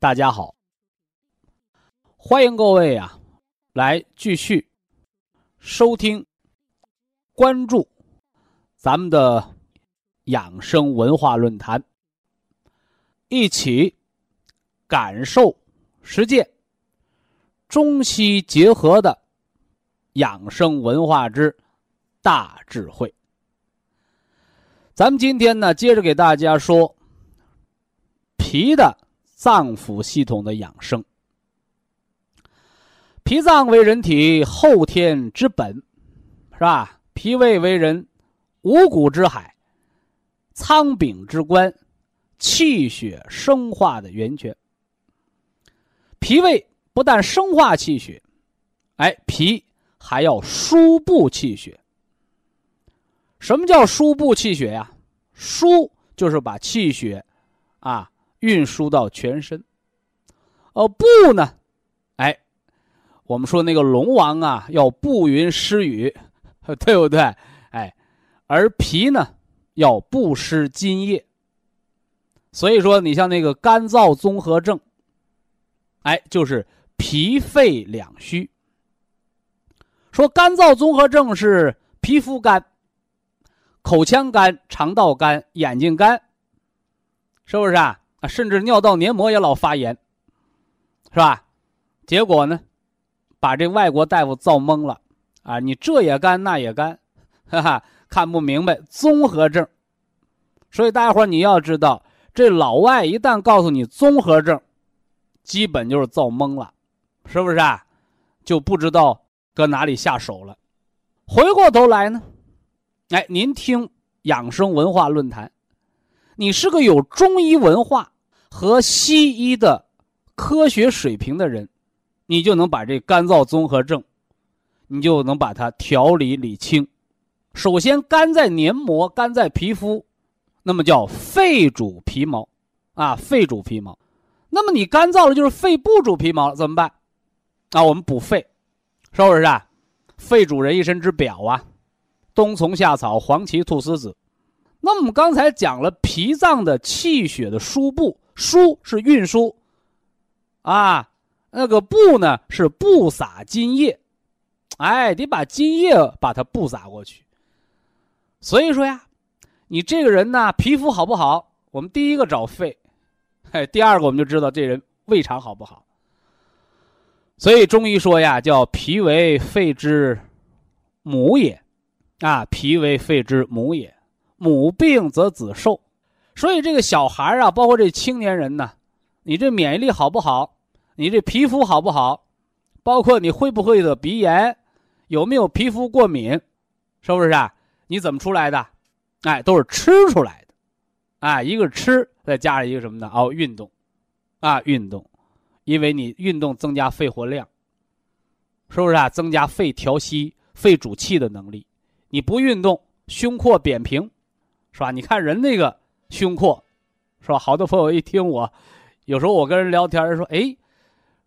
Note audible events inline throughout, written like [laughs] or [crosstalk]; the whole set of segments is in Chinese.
大家好，欢迎各位啊，来继续收听、关注咱们的养生文化论坛，一起感受、实践中西结合的养生文化之大智慧。咱们今天呢，接着给大家说脾的。脏腑系统的养生，脾脏为人体后天之本，是吧？脾胃为人五谷之海、仓禀之官、气血生化的源泉。脾胃不但生化气血，哎，脾还要输布气血。什么叫输布气血呀？输就是把气血啊。运输到全身，哦，布呢？哎，我们说那个龙王啊，要布云施雨，[laughs] 对不对？哎，而脾呢，要布施津液。所以说，你像那个干燥综合症，哎，就是脾肺两虚。说干燥综合症是皮肤干、口腔干、肠道干、眼睛干，是不是啊？啊，甚至尿道黏膜也老发炎，是吧？结果呢，把这外国大夫造懵了啊！你这也干，那也干，哈哈，看不明白综合症。所以大家伙你要知道，这老外一旦告诉你综合症，基本就是造懵了，是不是啊？就不知道搁哪里下手了。回过头来呢，哎，您听养生文化论坛。你是个有中医文化和西医的科学水平的人，你就能把这干燥综合症，你就能把它调理理清。首先，肝在黏膜，肝在皮肤，那么叫肺主皮毛，啊，肺主皮毛。那么你干燥了，就是肺不主皮毛，怎么办？啊，我们补肺，是不是啊？肺主人一身之表啊，冬虫夏草、黄芪、菟丝子。那我们刚才讲了脾脏的气血的输布，输是运输，啊，那个布呢是布撒津液，哎，得把津液把它布撒过去。所以说呀，你这个人呢，皮肤好不好？我们第一个找肺，哎，第二个我们就知道这人胃肠好不好。所以中医说呀，叫脾为肺之母也，啊，脾为肺之母也。母病则子受，所以这个小孩啊，包括这青年人呢，你这免疫力好不好？你这皮肤好不好？包括你会不会得鼻炎？有没有皮肤过敏？是不是啊？你怎么出来的？哎，都是吃出来的，哎，一个吃，再加上一个什么呢？哦，运动，啊，运动，因为你运动增加肺活量，是不是啊？增加肺调息、肺主气的能力。你不运动，胸廓扁平。是吧？你看人那个胸廓，是吧？好多朋友一听我，有时候我跟人聊天，说：“哎，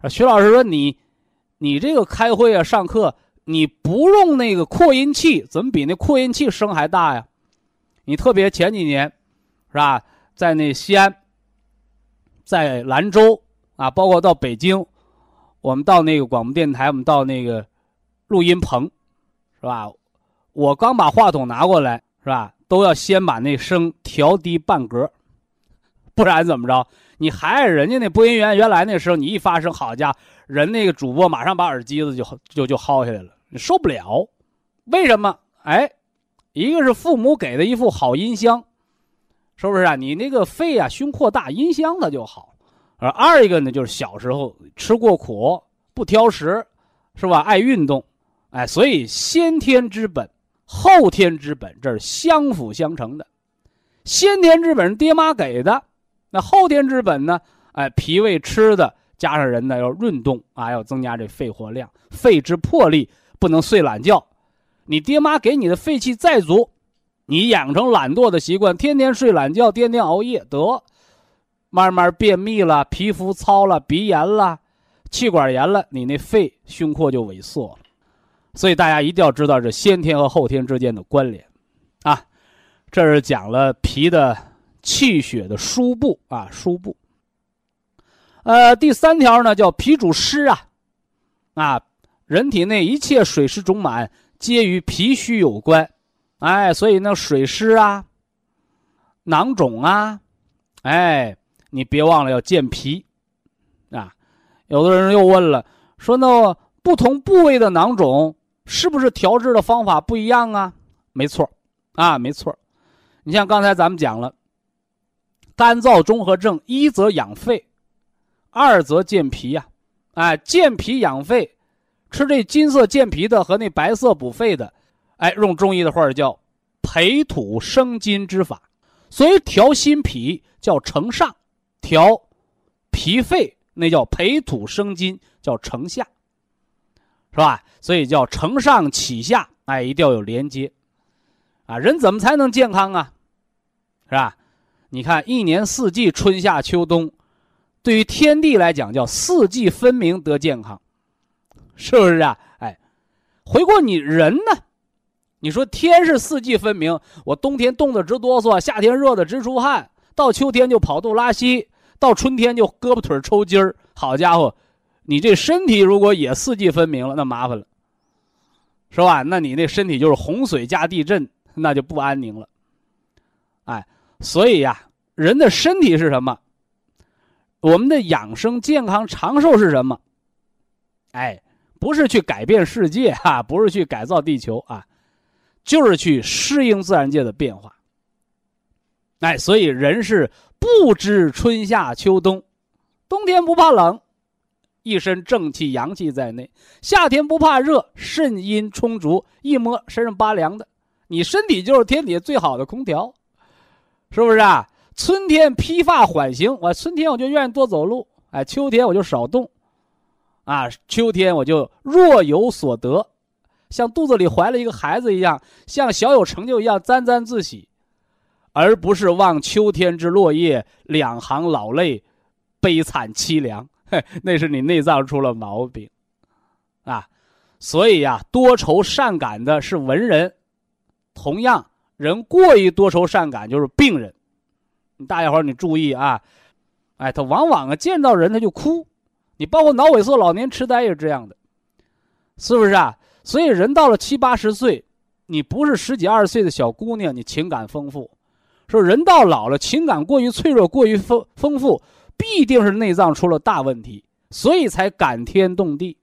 徐老师说你，你这个开会啊、上课，你不用那个扩音器，怎么比那扩音器声还大呀？你特别前几年，是吧？在那西安，在兰州啊，包括到北京，我们到那个广播电台，我们到那个录音棚，是吧？我刚把话筒拿过来，是吧？”都要先把那声调低半格，不然怎么着？你还是人家那播音员，原来那时候你一发声，好家伙，人那个主播马上把耳机子就就就薅下来了，你受不了。为什么？哎，一个是父母给的一副好音箱，是不是啊？你那个肺啊，胸扩大，音箱它就好。而二一个呢，就是小时候吃过苦，不挑食，是吧？爱运动，哎，所以先天之本、后天之本，这是相辅相成的。先天之本是爹妈给的，那后天之本呢？哎，脾胃吃的，加上人呢要运动啊，要增加这肺活量，肺之魄力，不能睡懒觉。你爹妈给你的肺气再足，你养成懒惰的习惯，天天睡懒觉，天天熬夜，得慢慢便秘了，皮肤糙了，鼻炎了，气管炎了，你那肺胸廓就萎缩了。所以大家一定要知道这先天和后天之间的关联，啊。这是讲了脾的气血的输布啊，输布。呃，第三条呢叫脾主湿啊，啊，人体内一切水湿肿满皆与脾虚有关，哎，所以呢水湿啊、囊肿啊，哎，你别忘了要健脾啊。有的人又问了，说那不同部位的囊肿是不是调治的方法不一样啊？没错，啊，没错。你像刚才咱们讲了，干燥综合症，一则养肺，二则健脾呀，哎，健脾养肺，吃这金色健脾的和那白色补肺的，哎，用中医的话叫培土生金之法，所以调心脾叫承上，调脾肺那叫培土生金，叫承下，是吧？所以叫承上启下，哎，一定要有连接。啊，人怎么才能健康啊？是吧？你看，一年四季，春夏秋冬，对于天地来讲，叫四季分明得健康，是不是啊？哎，回过你人呢？你说天是四季分明，我冬天冻得直哆嗦，夏天热得直出汗，到秋天就跑肚拉稀，到春天就胳膊腿抽筋儿。好家伙，你这身体如果也四季分明了，那麻烦了，是吧？那你那身体就是洪水加地震。那就不安宁了，哎，所以呀，人的身体是什么？我们的养生、健康、长寿是什么？哎，不是去改变世界哈，不是去改造地球啊，就是去适应自然界的变化。哎，所以人是不知春夏秋冬，冬天不怕冷，一身正气阳气在内；夏天不怕热，肾阴充足，一摸身上拔凉的。你身体就是天底下最好的空调，是不是啊？春天披发缓行，我春天我就愿意多走路，哎，秋天我就少动，啊，秋天我就若有所得，像肚子里怀了一个孩子一样，像小有成就一样沾沾自喜，而不是望秋天之落叶，两行老泪，悲惨凄凉。[laughs] 那是你内脏出了毛病，啊，所以呀，多愁善感的是文人。同样，人过于多愁善感就是病人。大家伙你注意啊，哎，他往往啊见到人他就哭。你包括脑萎缩、老年痴呆也是这样的，是不是啊？所以人到了七八十岁，你不是十几二十岁的小姑娘，你情感丰富。说人到老了，情感过于脆弱、过于丰丰富，必定是内脏出了大问题，所以才感天动地，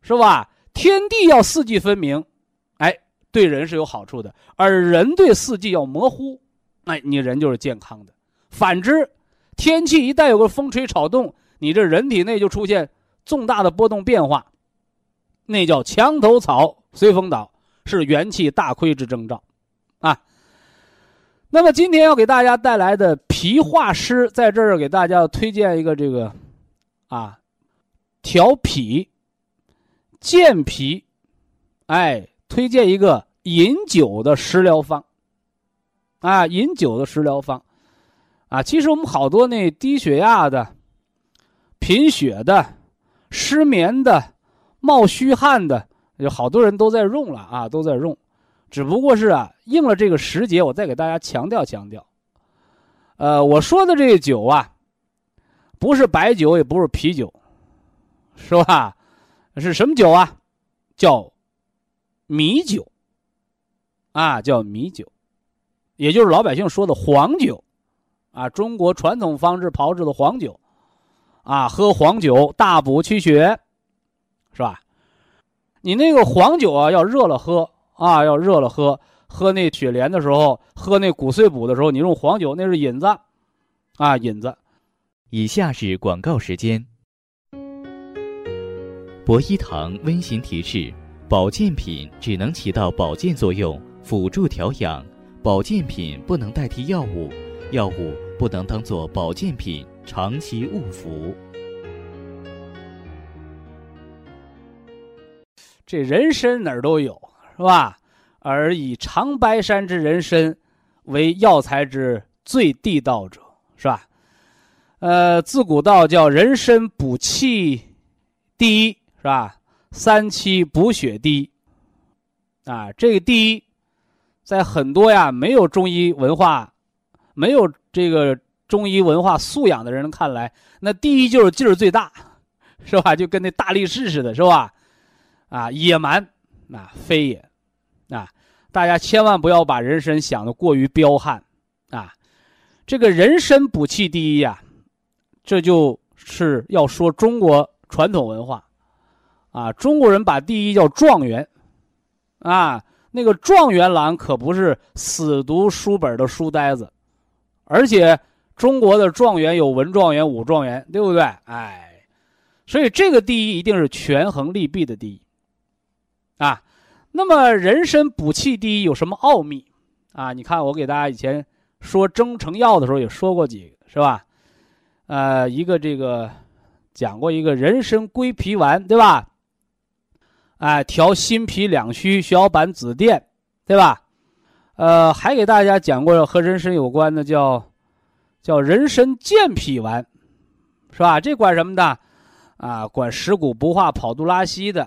是吧？天地要四季分明。哎对人是有好处的，而人对四季要模糊，哎，你人就是健康的。反之，天气一旦有个风吹草动，你这人体内就出现重大的波动变化，那叫墙头草随风倒，是元气大亏之征兆，啊。那么今天要给大家带来的脾化湿，在这儿给大家推荐一个这个，啊，调脾、健脾，哎。推荐一个饮酒的食疗方，啊，饮酒的食疗方，啊，其实我们好多那低血压的、贫血的、失眠的、冒虚汗的，有好多人都在用了啊，都在用，只不过是啊，应了这个时节，我再给大家强调强调。呃，我说的这个酒啊，不是白酒，也不是啤酒，是吧？是什么酒啊？叫。米酒，啊，叫米酒，也就是老百姓说的黄酒，啊，中国传统方式炮制的黄酒，啊，喝黄酒大补气血，是吧？你那个黄酒啊，要热了喝啊，要热了喝。喝那雪莲的时候，喝那骨碎补的时候，你用黄酒，那是引子，啊，引子。以下是广告时间。博一堂温馨提示：保健品只能起到保健作用，辅助调养；保健品不能代替药物，药物不能当做保健品长期误服。这人参哪儿都有，是吧？而以长白山之人参为药材之最地道者，是吧？呃，自古道叫人参补气第一，是吧？三七补血第一，啊，这个第一，在很多呀没有中医文化、没有这个中医文化素养的人看来，那第一就是劲儿最大，是吧？就跟那大力士似的，是吧？啊，野蛮，啊，非也，大家千万不要把人参想的过于彪悍，啊，这个人参补气第一呀。这就是要说中国传统文化，啊，中国人把第一叫状元，啊，那个状元郎可不是死读书本的书呆子，而且中国的状元有文状元、武状元，对不对？哎，所以这个第一一定是权衡利弊的第一，啊，那么人参补气第一有什么奥秘？啊，你看我给大家以前说中成药的时候也说过几个，是吧？呃，一个这个讲过一个人参归脾丸，对吧？哎，调心脾两虚，血小板紫癜，对吧？呃，还给大家讲过和人参有关的，叫叫人参健脾丸，是吧？这管什么的？啊，管食谷不化、跑肚拉稀的，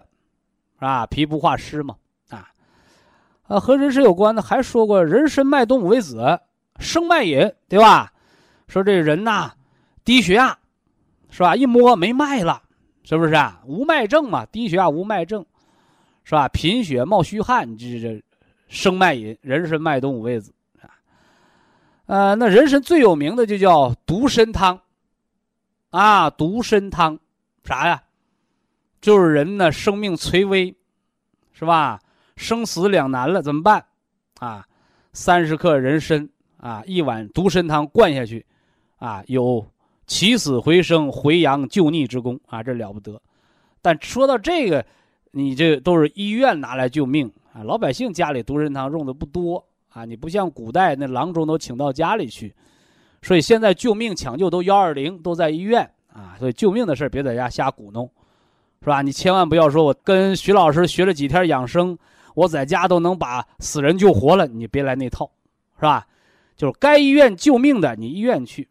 是吧？脾不化湿嘛，啊，和人参有关的还说过人参脉动五味子生脉饮，对吧？说这人呐。低血压，是吧？一摸没脉了，是不是啊？无脉症嘛，低血压无脉症，是吧？贫血冒虚汗，这这生脉饮，人参脉动五味子啊。呃，那人参最有名的就叫独参汤，啊，独参汤啥呀？就是人呢生命垂危，是吧？生死两难了，怎么办？啊，三十克人参啊，一碗独参汤灌下去，啊，有。起死回生、回阳救逆之功啊，这了不得。但说到这个，你这都是医院拿来救命啊，老百姓家里独参汤用的不多啊。你不像古代那郎中都请到家里去，所以现在救命抢救都幺二零都在医院啊。所以救命的事别在家瞎鼓弄，是吧？你千万不要说我跟徐老师学了几天养生，我在家都能把死人救活了，你别来那套，是吧？就是该医院救命的，你医院去。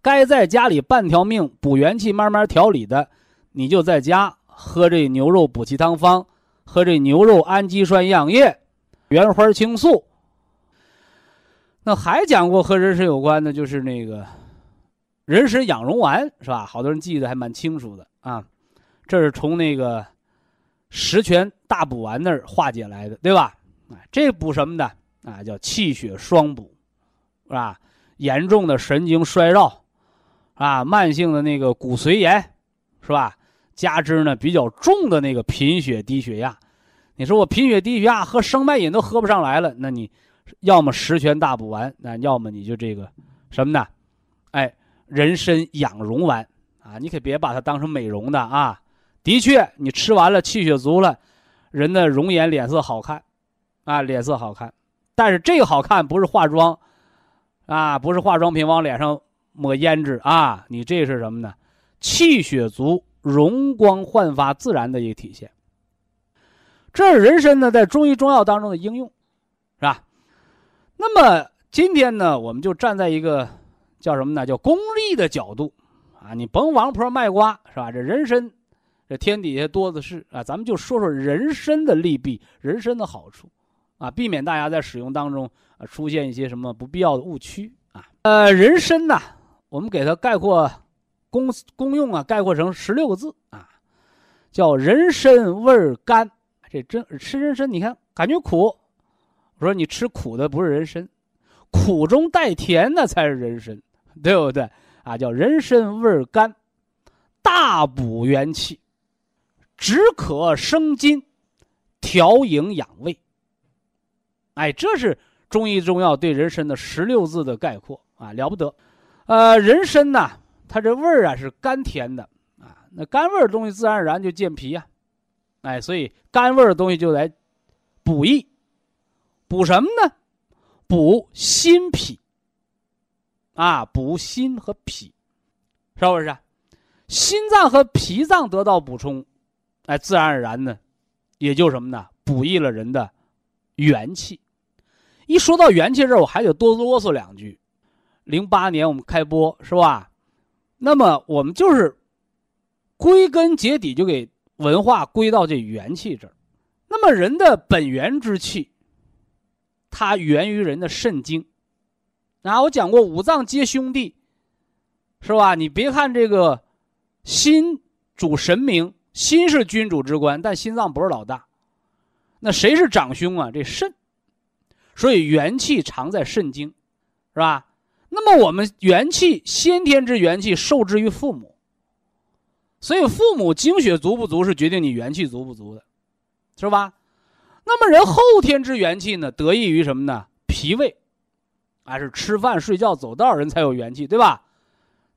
该在家里半条命补元气、慢慢调理的，你就在家喝这牛肉补气汤方，喝这牛肉氨基酸营养液、原花青素。那还讲过和人参有关的，就是那个人参养荣丸，是吧？好多人记得还蛮清楚的啊。这是从那个十全大补丸那儿化解来的，对吧？啊，这补什么的啊？叫气血双补，是吧？严重的神经衰弱。啊，慢性的那个骨髓炎，是吧？加之呢比较重的那个贫血低血压，你说我贫血低血压喝生脉饮都喝不上来了，那你要么十全大补丸，那要么你就这个什么呢？哎，人参养荣丸啊，你可别把它当成美容的啊。的确，你吃完了气血足了，人的容颜脸色好看，啊，脸色好看。但是这个好看不是化妆，啊，不是化妆品往脸上。抹胭脂啊，你这是什么呢？气血足、容光焕发、自然的一个体现。这是人参呢，在中医中药当中的应用，是吧？那么今天呢，我们就站在一个叫什么呢？叫功利的角度啊！你甭王婆卖瓜，是吧？这人参，这天底下多的是啊！咱们就说说人参的利弊、人参的好处啊，避免大家在使用当中啊出现一些什么不必要的误区啊。呃，人参呐。我们给它概括功功用啊，概括成十六个字啊，叫人参味甘。这真吃人参，你看感觉苦。我说你吃苦的不是人参，苦中带甜的才是人参，对不对？啊，叫人参味甘，大补元气，止渴生津，调营养胃。哎，这是中医中药对人参的十六字的概括啊，了不得。呃，人参呢，它这味儿啊是甘甜的啊，那甘味的东西自然而然就健脾呀。哎，所以甘味儿的东西就来补益，补什么呢？补心脾。啊，补心和脾，是不是？心脏和脾脏得到补充，哎，自然而然呢，也就什么呢？补益了人的元气。一说到元气这儿，我还得多啰嗦两句。零八年我们开播是吧？那么我们就是归根结底就给文化归到这元气这儿。那么人的本源之气，它源于人的肾经。啊，我讲过五脏皆兄弟，是吧？你别看这个心主神明，心是君主之官，但心脏不是老大。那谁是长兄啊？这肾。所以元气藏在肾经，是吧？那么我们元气先天之元气受之于父母，所以父母精血足不足是决定你元气足不足的，是吧？那么人后天之元气呢，得益于什么呢？脾胃。还是吃饭、睡觉、走道人才有元气，对吧？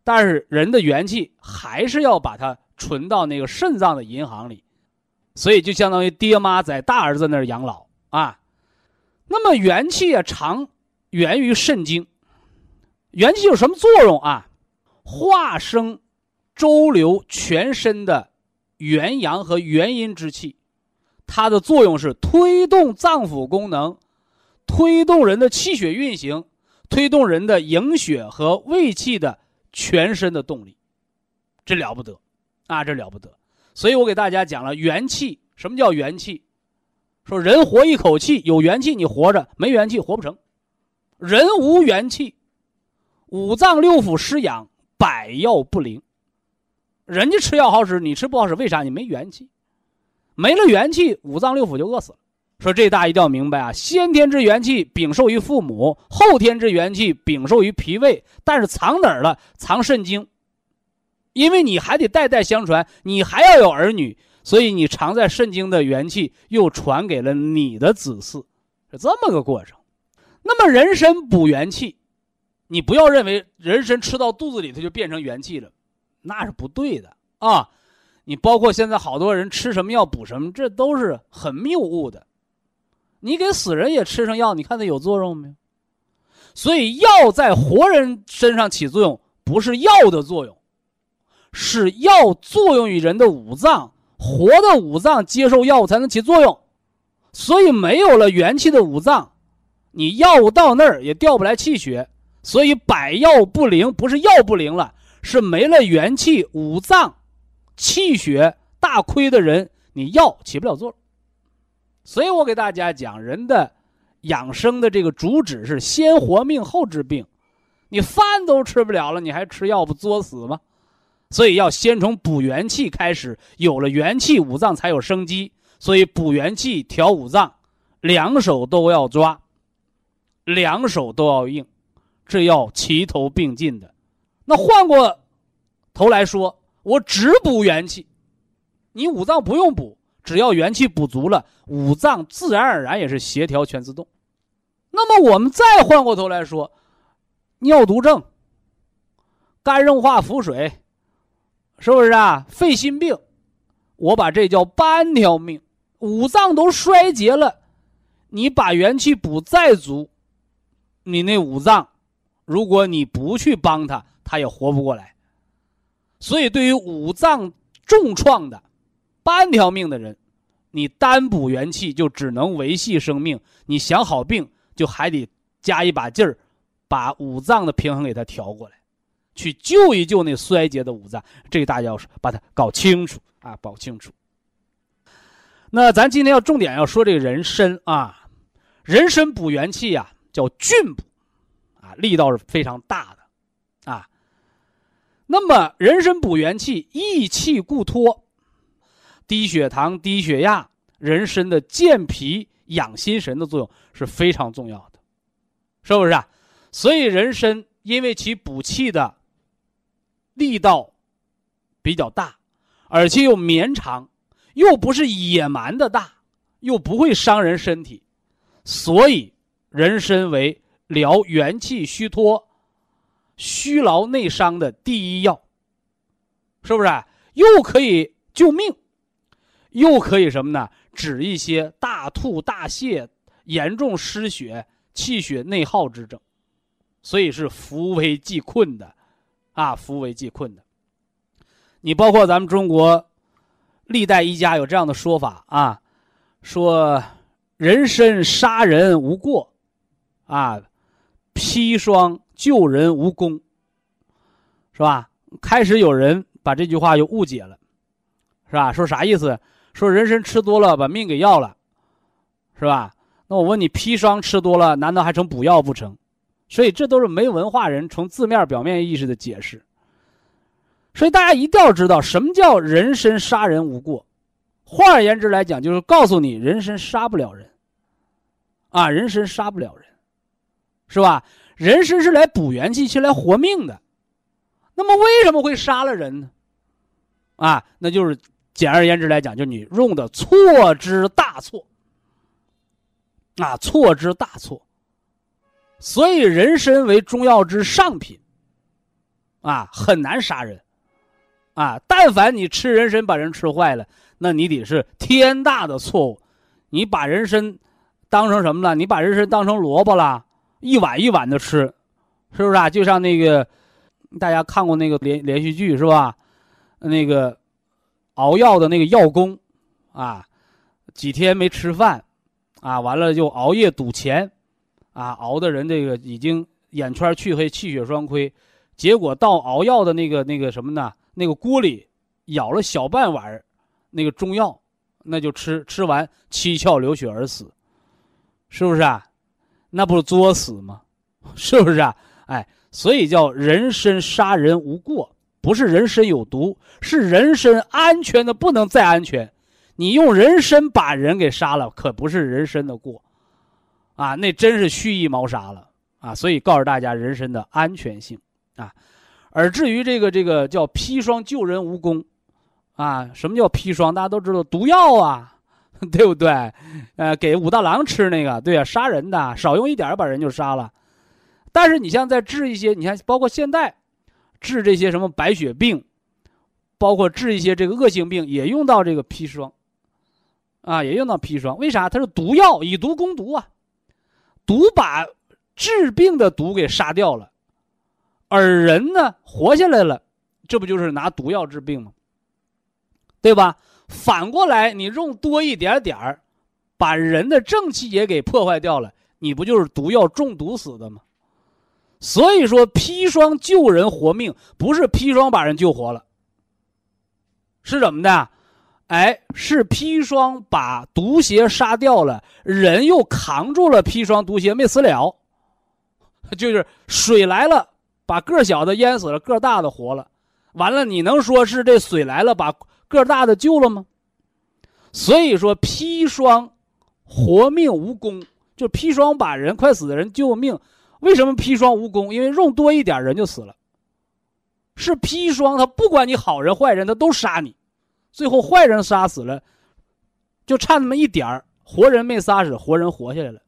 但是人的元气还是要把它存到那个肾脏的银行里，所以就相当于爹妈在大儿子那儿养老啊。那么元气啊，常源于肾经。元气有什么作用啊？化生、周流全身的元阳和元阴之气，它的作用是推动脏腑功能，推动人的气血运行。推动人的营血和胃气的全身的动力，这了不得，啊，这了不得。所以我给大家讲了元气，什么叫元气？说人活一口气，有元气你活着，没元气活不成。人无元气，五脏六腑失养，百药不灵。人家吃药好使，你吃不好使，为啥？你没元气，没了元气，五脏六腑就饿死了。说这大家一定要明白啊！先天之元气禀受于父母，后天之元气禀受于脾胃，但是藏哪儿了？藏肾经。因为你还得代代相传，你还要有儿女，所以你藏在肾经的元气又传给了你的子嗣，是这么个过程。那么人参补元气，你不要认为人参吃到肚子里它就变成元气了，那是不对的啊！你包括现在好多人吃什么药补什么，这都是很谬误的。你给死人也吃上药，你看它有作用没有？所以药在活人身上起作用，不是药的作用，是药作用于人的五脏，活的五脏接受药物才能起作用。所以没有了元气的五脏，你药物到那儿也调不来气血，所以百药不灵，不是药不灵了，是没了元气，五脏气血大亏的人，你药起不了作用。所以我给大家讲，人的养生的这个主旨是先活命后治病。你饭都吃不了了，你还吃药不作死吗？所以要先从补元气开始，有了元气，五脏才有生机。所以补元气、调五脏，两手都要抓，两手都要硬，这要齐头并进的。那换过头来说，我只补元气，你五脏不用补。只要元气补足了，五脏自然而然也是协调全自动。那么我们再换过头来说，尿毒症、肝硬化腹水，是不是啊？肺心病，我把这叫半条命，五脏都衰竭了，你把元气补再足，你那五脏，如果你不去帮他，他也活不过来。所以，对于五脏重创的。半条命的人，你单补元气就只能维系生命。你想好病，就还得加一把劲儿，把五脏的平衡给它调过来，去救一救那衰竭的五脏。这个大家要是把它搞清楚啊，搞清楚。那咱今天要重点要说这个人参啊，人参补元气呀，叫峻补，啊，力道是非常大的，啊。那么人参补元气，益气固脱。低血糖、低血压，人参的健脾养心神的作用是非常重要的，是不是啊？所以人参因为其补气的力道比较大，而且又绵长，又不是野蛮的大，又不会伤人身体，所以人参为疗元气虚脱、虚劳内伤的第一药，是不是？又可以救命，又可以什么呢？治一些大吐大泻、严重失血、气血内耗之症，所以是扶危济困的，啊，扶危济困的。你包括咱们中国历代医家有这样的说法啊，说人参杀人无过，啊，砒霜救人无功，是吧？开始有人把这句话又误解了，是吧？说啥意思？说人参吃多了把命给要了，是吧？那我问你，砒霜吃多了难道还成补药不成？所以这都是没文化人从字面表面意识的解释。所以大家一定要知道什么叫人参杀人无过。换而言之来讲，就是告诉你人参杀不了人，啊，人参杀不了人，是吧？人参是来补元气、是来活命的。那么为什么会杀了人呢？啊，那就是。简而言之来讲，就是你用的错之大错，啊，错之大错。所以人参为中药之上品，啊，很难杀人，啊，但凡你吃人参把人吃坏了，那你得是天大的错误。你把人参当成什么了？你把人参当成萝卜了，一碗一碗的吃，是不是啊？就像那个大家看过那个连连续剧是吧？那个。熬药的那个药工，啊，几天没吃饭，啊，完了就熬夜赌钱，啊，熬的人这个已经眼圈黢黑，气血双亏，结果到熬药的那个那个什么呢？那个锅里舀了小半碗那个中药，那就吃，吃完七窍流血而死，是不是啊？那不是作死吗？[laughs] 是不是啊？哎，所以叫人参杀人无过。不是人参有毒，是人参安全的不能再安全。你用人参把人给杀了，可不是人参的过，啊，那真是蓄意谋杀了啊！所以告诉大家人参的安全性啊。而至于这个这个叫砒霜救人无功，啊，什么叫砒霜？大家都知道毒药啊，[laughs] 对不对？呃，给武大郎吃那个，对啊，杀人的，少用一点把人就杀了。但是你像在治一些，你看包括现代。治这些什么白血病，包括治一些这个恶性病，也用到这个砒霜，啊，也用到砒霜。为啥？它是毒药，以毒攻毒啊，毒把治病的毒给杀掉了，而人呢活下来了，这不就是拿毒药治病吗？对吧？反过来，你用多一点点儿，把人的正气也给破坏掉了，你不就是毒药中毒死的吗？所以说，砒霜救人活命，不是砒霜把人救活了，是怎么的？哎，是砒霜把毒邪杀掉了，人又扛住了砒霜毒邪没死了，[laughs] 就是水来了，把个小的淹死了，个大的活了。完了，你能说是这水来了把个大的救了吗？所以说，砒霜活命无功，就砒霜把人快死的人救命。为什么砒霜无功？因为用多一点人就死了。是砒霜，他不管你好人坏人，他都杀你，最后坏人杀死了，就差那么一点儿，活人没杀死，活人活下来了。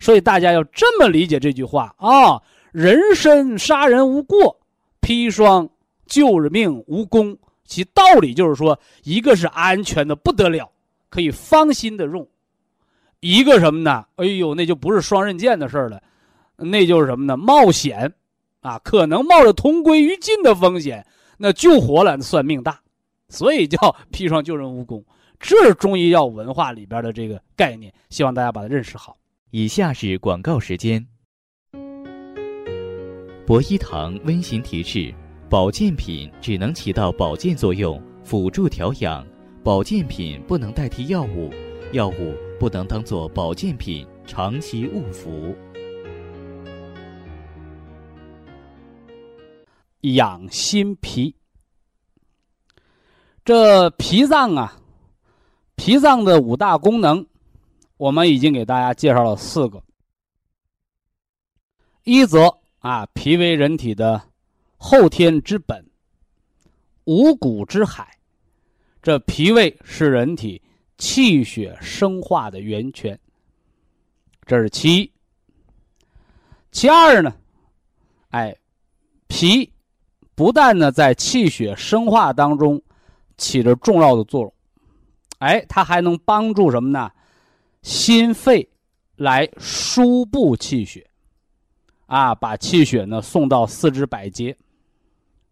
所以大家要这么理解这句话啊：人参杀人无过，砒霜救人命无功。其道理就是说，一个是安全的不得了，可以放心的用；一个什么呢？哎呦，那就不是双刃剑的事儿了。那就是什么呢？冒险，啊，可能冒着同归于尽的风险。那救活了，算命大，所以叫砒霜救人无功。这是中医药文化里边的这个概念，希望大家把它认识好。以下是广告时间。博一堂温馨提示：保健品只能起到保健作用，辅助调养；保健品不能代替药物，药物不能当做保健品长期误服。养心脾，这脾脏啊，脾脏的五大功能，我们已经给大家介绍了四个。一则啊，脾为人体的后天之本，五谷之海，这脾胃是人体气血生化的源泉。这是其一。其二呢，哎，脾不但呢在气血生化当中起着重要的作用，哎，它还能帮助什么呢？心肺来输布气血。啊，把气血呢送到四肢百节，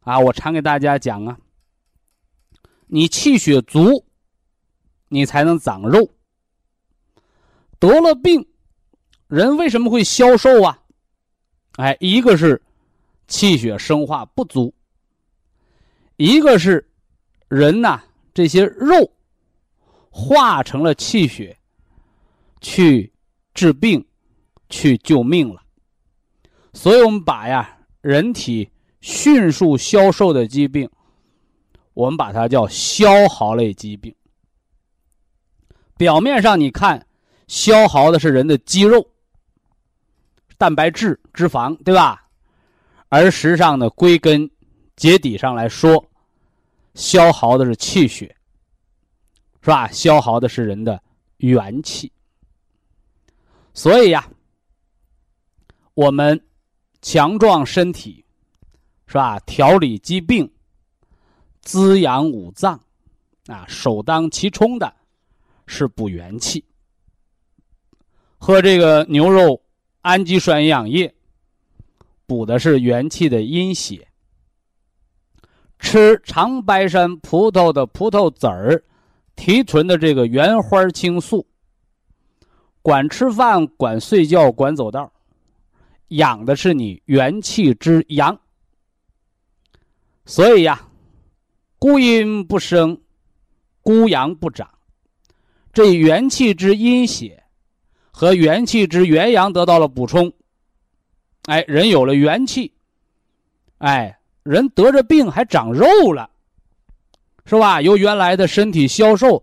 啊，我常给大家讲啊，你气血足，你才能长肉。得了病，人为什么会消瘦啊？哎，一个是气血生化不足，一个是人呐这些肉化成了气血，去治病，去救命了。所以我们把呀，人体迅速消瘦的疾病，我们把它叫消耗类疾病。表面上你看，消耗的是人的肌肉、蛋白质、脂肪，对吧？而实际上呢，归根结底上来说，消耗的是气血，是吧？消耗的是人的元气。所以呀，我们。强壮身体，是吧？调理疾病，滋养五脏，啊，首当其冲的是补元气。喝这个牛肉氨基酸营养液，补的是元气的阴血。吃长白山葡萄的葡萄籽儿提纯的这个原花青素，管吃饭，管睡觉，管走道。养的是你元气之阳，所以呀，孤阴不生，孤阳不长。这元气之阴血和元气之元阳得到了补充，哎，人有了元气，哎，人得着病还长肉了，是吧？由原来的身体消瘦，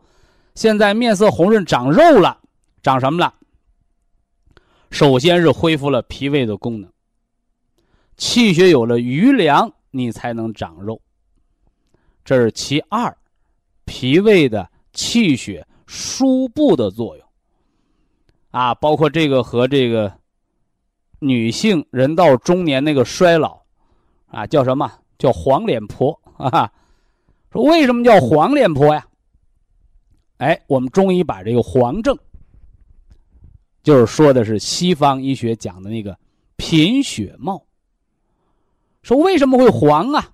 现在面色红润，长肉了，长什么了？首先是恢复了脾胃的功能，气血有了余粮，你才能长肉。这是其二，脾胃的气血输布的作用。啊，包括这个和这个女性人到中年那个衰老，啊，叫什么叫黄脸婆啊？说为什么叫黄脸婆呀？哎，我们中医把这个黄症。就是说的是西方医学讲的那个贫血貌。说为什么会黄啊？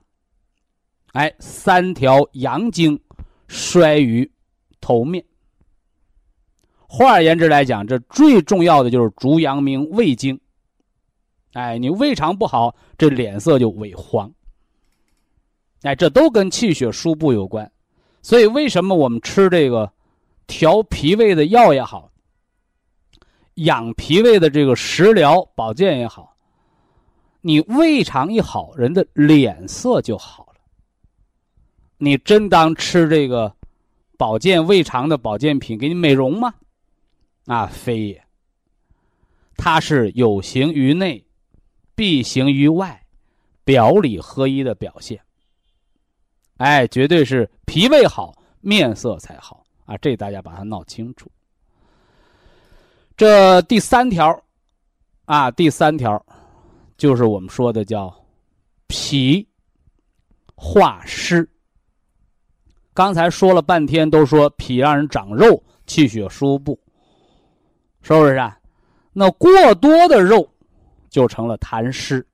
哎，三条阳经衰于头面。换而言之来讲，这最重要的就是足阳明胃经。哎，你胃肠不好，这脸色就萎黄。哎，这都跟气血输布有关。所以为什么我们吃这个调脾胃的药也好？养脾胃的这个食疗保健也好，你胃肠一好，人的脸色就好了。你真当吃这个保健胃肠的保健品给你美容吗？啊，非也。它是有形于内，必行于外，表里合一的表现。哎，绝对是脾胃好，面色才好啊！这大家把它闹清楚。这第三条，啊，第三条，就是我们说的叫脾化湿。刚才说了半天，都说脾让人长肉，气血输布，是不是啊？那过多的肉就成了痰湿，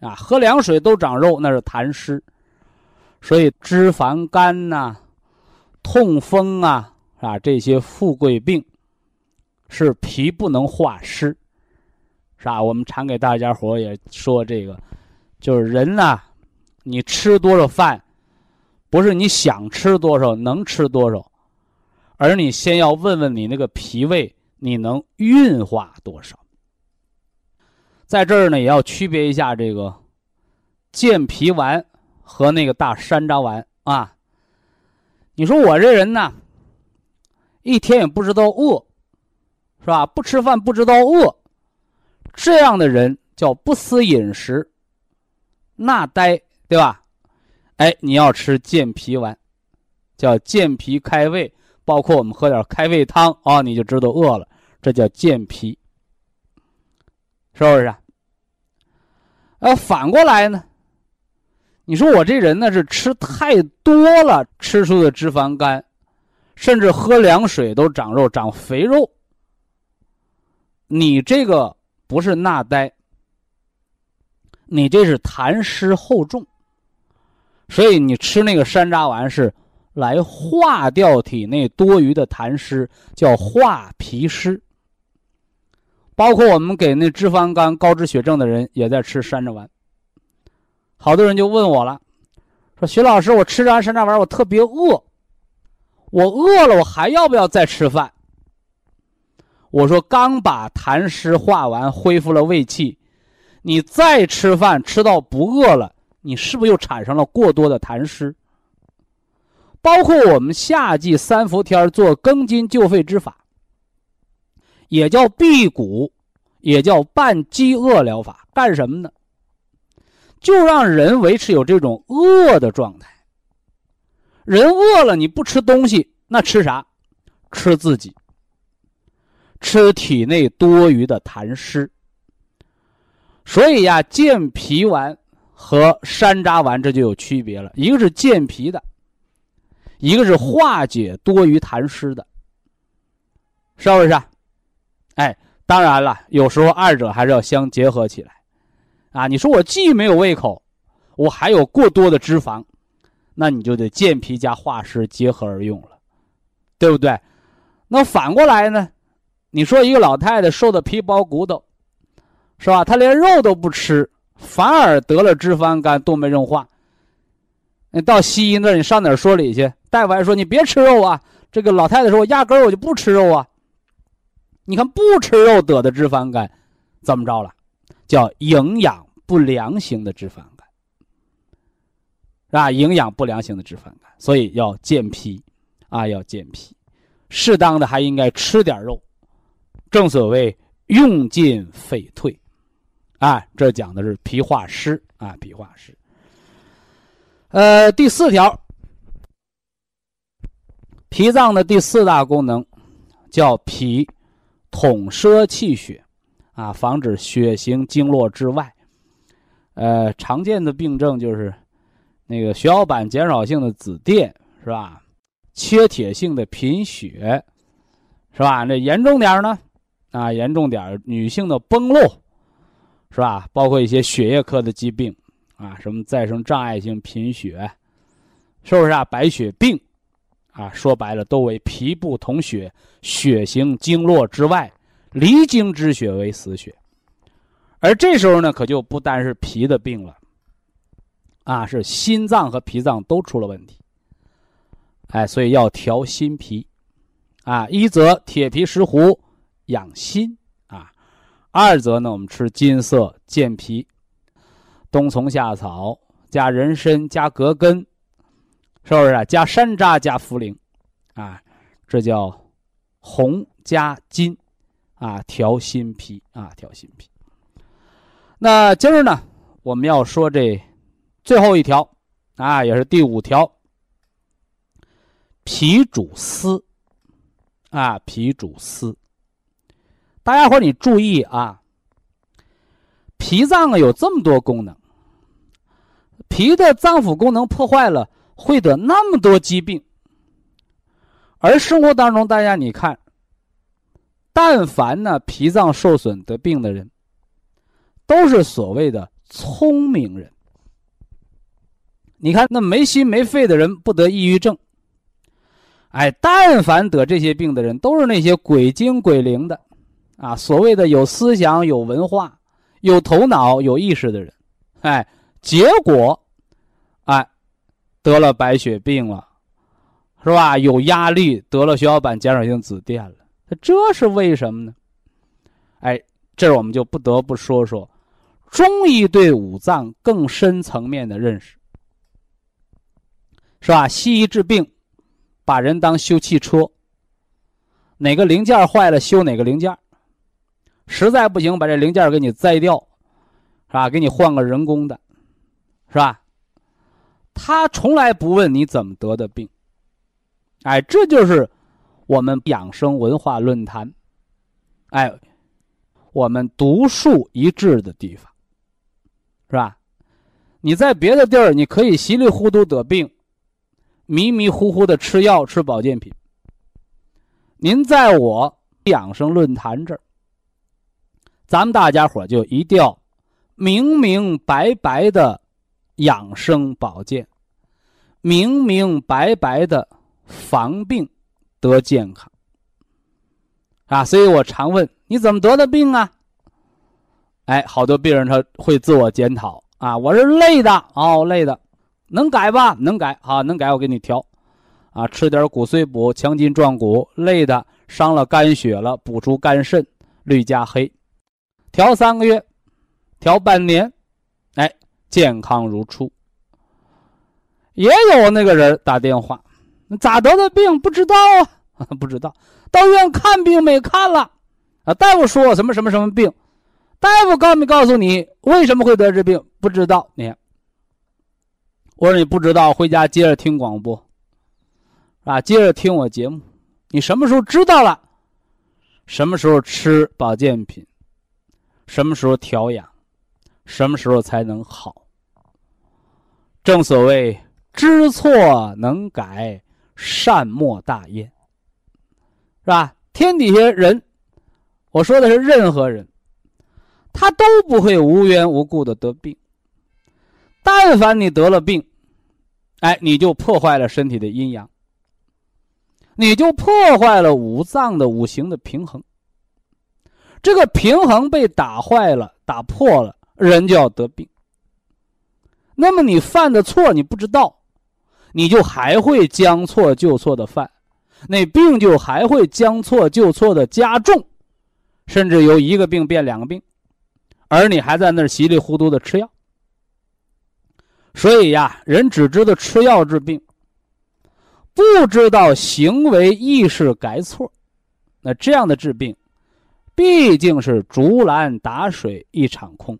啊，喝凉水都长肉，那是痰湿。所以脂肪肝呐、痛风啊，啊，这些富贵病。是脾不能化湿，是吧？我们常给大家伙也说这个，就是人呐，你吃多少饭，不是你想吃多少能吃多少，而你先要问问你那个脾胃，你能运化多少。在这儿呢，也要区别一下这个健脾丸和那个大山楂丸啊。你说我这人呢，一天也不知道饿。是吧？不吃饭不知道饿，这样的人叫不思饮食，纳呆，对吧？哎，你要吃健脾丸，叫健脾开胃，包括我们喝点开胃汤啊，你就知道饿了，这叫健脾，是不是？呃，反过来呢，你说我这人呢是吃太多了，吃出的脂肪肝，甚至喝凉水都长肉、长肥肉，你这个不是纳呆，你这是痰湿厚重。所以你吃那个山楂丸是来化掉体内多余的痰湿，叫化脾湿。包括我们给那脂肪肝、高脂血症的人也在吃山楂丸。好多人就问我了，说徐老师，我吃完山楂丸，我特别饿，我饿了，我还要不要再吃饭？我说刚把痰湿化完，恢复了胃气，你再吃饭，吃到不饿了。你是不是又产生了过多的痰湿？包括我们夏季三伏天做庚金救肺之法，也叫辟谷，也叫半饥饿疗法，干什么呢？就让人维持有这种饿的状态。人饿了，你不吃东西，那吃啥？吃自己，吃体内多余的痰湿。所以呀，健脾丸。和山楂丸这就有区别了，一个是健脾的，一个是化解多余痰湿的，是不是？哎，当然了，有时候二者还是要相结合起来，啊，你说我既没有胃口，我还有过多的脂肪，那你就得健脾加化湿结合而用了，对不对？那反过来呢？你说一个老太太瘦的皮包骨头，是吧？她连肉都不吃。反而得了脂肪肝、动脉硬化。你到西医那儿，你上哪儿说理去？大夫还说你别吃肉啊。这个老太太说：“我压根儿我就不吃肉啊。”你看不吃肉得的脂肪肝，怎么着了？叫营养不良型的脂肪肝，是吧？营养不良型的脂肪肝，所以要健脾，啊，要健脾，适当的还应该吃点肉，正所谓用进废退。啊，这讲的是脾化湿啊，脾化湿。呃，第四条，脾脏的第四大功能叫脾统摄气血，啊，防止血行经络之外。呃，常见的病症就是那个血小板减少性的紫癜，是吧？缺铁性的贫血，是吧？那严重点呢？啊，严重点女性的崩漏。是吧？包括一些血液科的疾病，啊，什么再生障碍性贫血，是不是啊？白血病，啊，说白了都为脾不统血，血行经络之外，离经之血为死血。而这时候呢，可就不单是脾的病了，啊，是心脏和脾脏都出了问题。哎，所以要调心脾，啊，一则铁皮石斛养心啊。二则呢，我们吃金色健脾，冬虫夏草加人参加葛根，是不是啊？加山楂加茯苓，啊，这叫红加金，啊，调心脾啊，调心脾。那今儿呢，我们要说这最后一条，啊，也是第五条，脾主思，啊，脾主思。大家伙你注意啊！脾脏啊有这么多功能，脾的脏腑功能破坏了，会得那么多疾病。而生活当中，大家你看，但凡呢脾脏受损得病的人，都是所谓的聪明人。你看那没心没肺的人不得抑郁症，哎，但凡得这些病的人，都是那些鬼精鬼灵的。啊，所谓的有思想、有文化、有头脑、有意识的人，哎，结果，得了白血病了，是吧？有压力，得了血小板减少性紫癜了，这是为什么呢？哎，这我们就不得不说说中医对五脏更深层面的认识，是吧？西医治病，把人当修汽车，哪个零件坏了修哪个零件。实在不行，把这零件给你摘掉，是吧？给你换个人工的，是吧？他从来不问你怎么得的病。哎，这就是我们养生文化论坛，哎，我们独树一帜的地方，是吧？你在别的地儿，你可以稀里糊涂得病，迷迷糊糊的吃药吃保健品。您在我养生论坛这儿，咱们大家伙就一定要明明白白的养生保健，明明白白的防病得健康啊！所以我常问你怎么得的病啊？哎，好多病人他会自我检讨。啊，我是累的哦，累的，能改吧？能改，好，能改，我给你调，啊，吃点骨髓补，强筋壮骨。累的，伤了肝血了，补出肝肾，绿加黑，调三个月，调半年，健康如初。也有那个人打电话，咋得的病不知道啊？[laughs] 不知道，到医院看病没看了，啊，大夫说我什么什么什么病。大夫告没告诉你为什么会得这病？不知道。你，我说你不知道，回家接着听广播，啊，接着听我节目。你什么时候知道了？什么时候吃保健品？什么时候调养？什么时候才能好？正所谓知错能改，善莫大焉，是吧？天底下人，我说的是任何人。他都不会无缘无故的得病。但凡你得了病，哎，你就破坏了身体的阴阳，你就破坏了五脏的五行的平衡。这个平衡被打坏了、打破了，人就要得病。那么你犯的错你不知道，你就还会将错就错的犯，那病就还会将错就错的加重，甚至由一个病变两个病。而你还在那儿稀里糊涂的吃药，所以呀，人只知道吃药治病，不知道行为意识改错，那这样的治病，毕竟是竹篮打水一场空。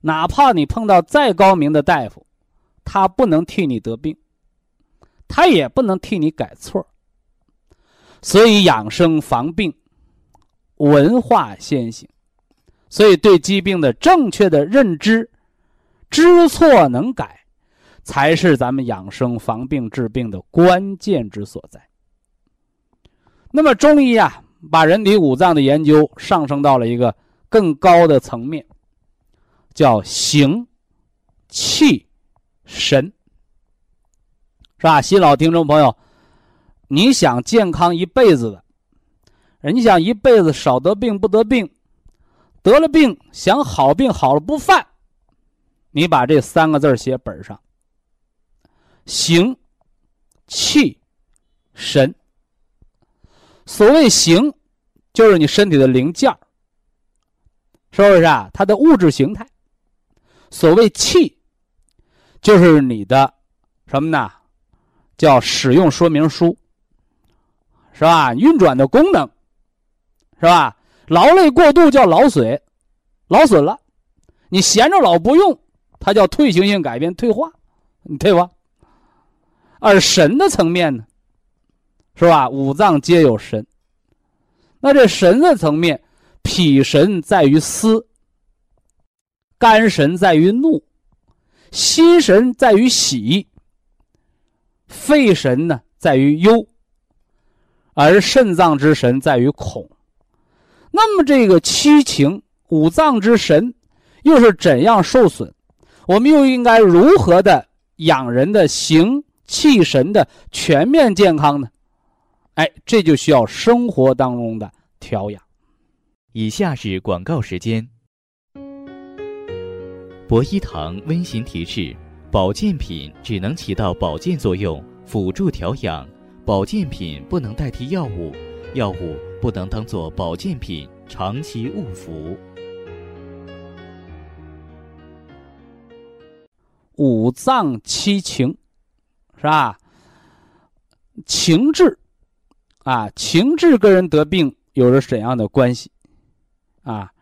哪怕你碰到再高明的大夫，他不能替你得病，他也不能替你改错。所以养生防病，文化先行。所以，对疾病的正确的认知，知错能改，才是咱们养生防病治病的关键之所在。那么，中医啊，把人体五脏的研究上升到了一个更高的层面，叫形、气、神，是吧？新老听众朋友，你想健康一辈子的，人家想一辈子少得病不得病。得了病想好病好了不犯，你把这三个字写本上。形、气、神。所谓形，就是你身体的零件是不是啊？它的物质形态。所谓气，就是你的什么呢？叫使用说明书，是吧？运转的功能，是吧？劳累过度叫劳损，劳损了，你闲着老不用，它叫退行性改变退化，对吧？而神的层面呢，是吧？五脏皆有神，那这神的层面，脾神在于思，肝神在于怒，心神在于喜，肺神呢在于忧，而肾脏之神在于恐。那么这个七情五脏之神，又是怎样受损？我们又应该如何的养人的形气神的全面健康呢？哎，这就需要生活当中的调养。以下是广告时间。博一堂温馨提示：保健品只能起到保健作用，辅助调养；保健品不能代替药物，药物。不能当做保健品长期误服。五脏七情，是吧？情志，啊，情志跟人得病有着怎样的关系？啊，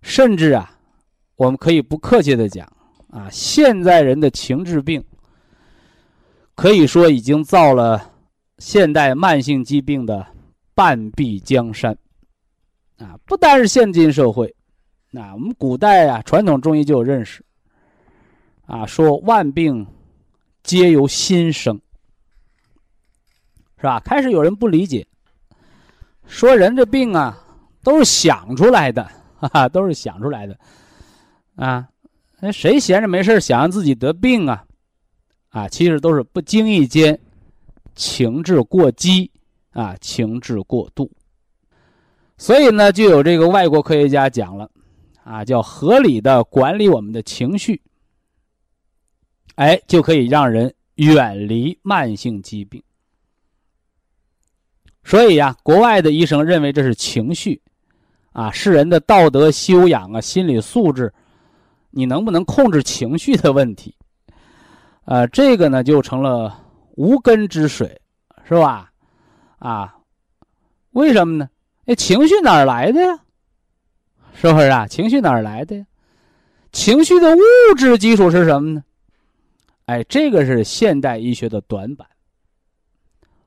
甚至啊，我们可以不客气的讲啊，现在人的情志病，可以说已经造了现代慢性疾病的半壁江山。啊，不单是现今社会，那我们古代啊，传统中医就有认识。啊，说万病皆由心生，是吧？开始有人不理解，说人这病啊都是想出来的，哈哈，都是想出来的。啊，那谁闲着没事想让自己得病啊？啊，其实都是不经意间情志过激啊，情志过度。所以呢，就有这个外国科学家讲了，啊，叫合理的管理我们的情绪，哎，就可以让人远离慢性疾病。所以呀，国外的医生认为这是情绪，啊，是人的道德修养啊，心理素质，你能不能控制情绪的问题，呃，这个呢就成了无根之水，是吧？啊，为什么呢？那情绪哪来的呀？是不是啊？情绪哪来的呀？情绪的物质基础是什么呢？哎，这个是现代医学的短板。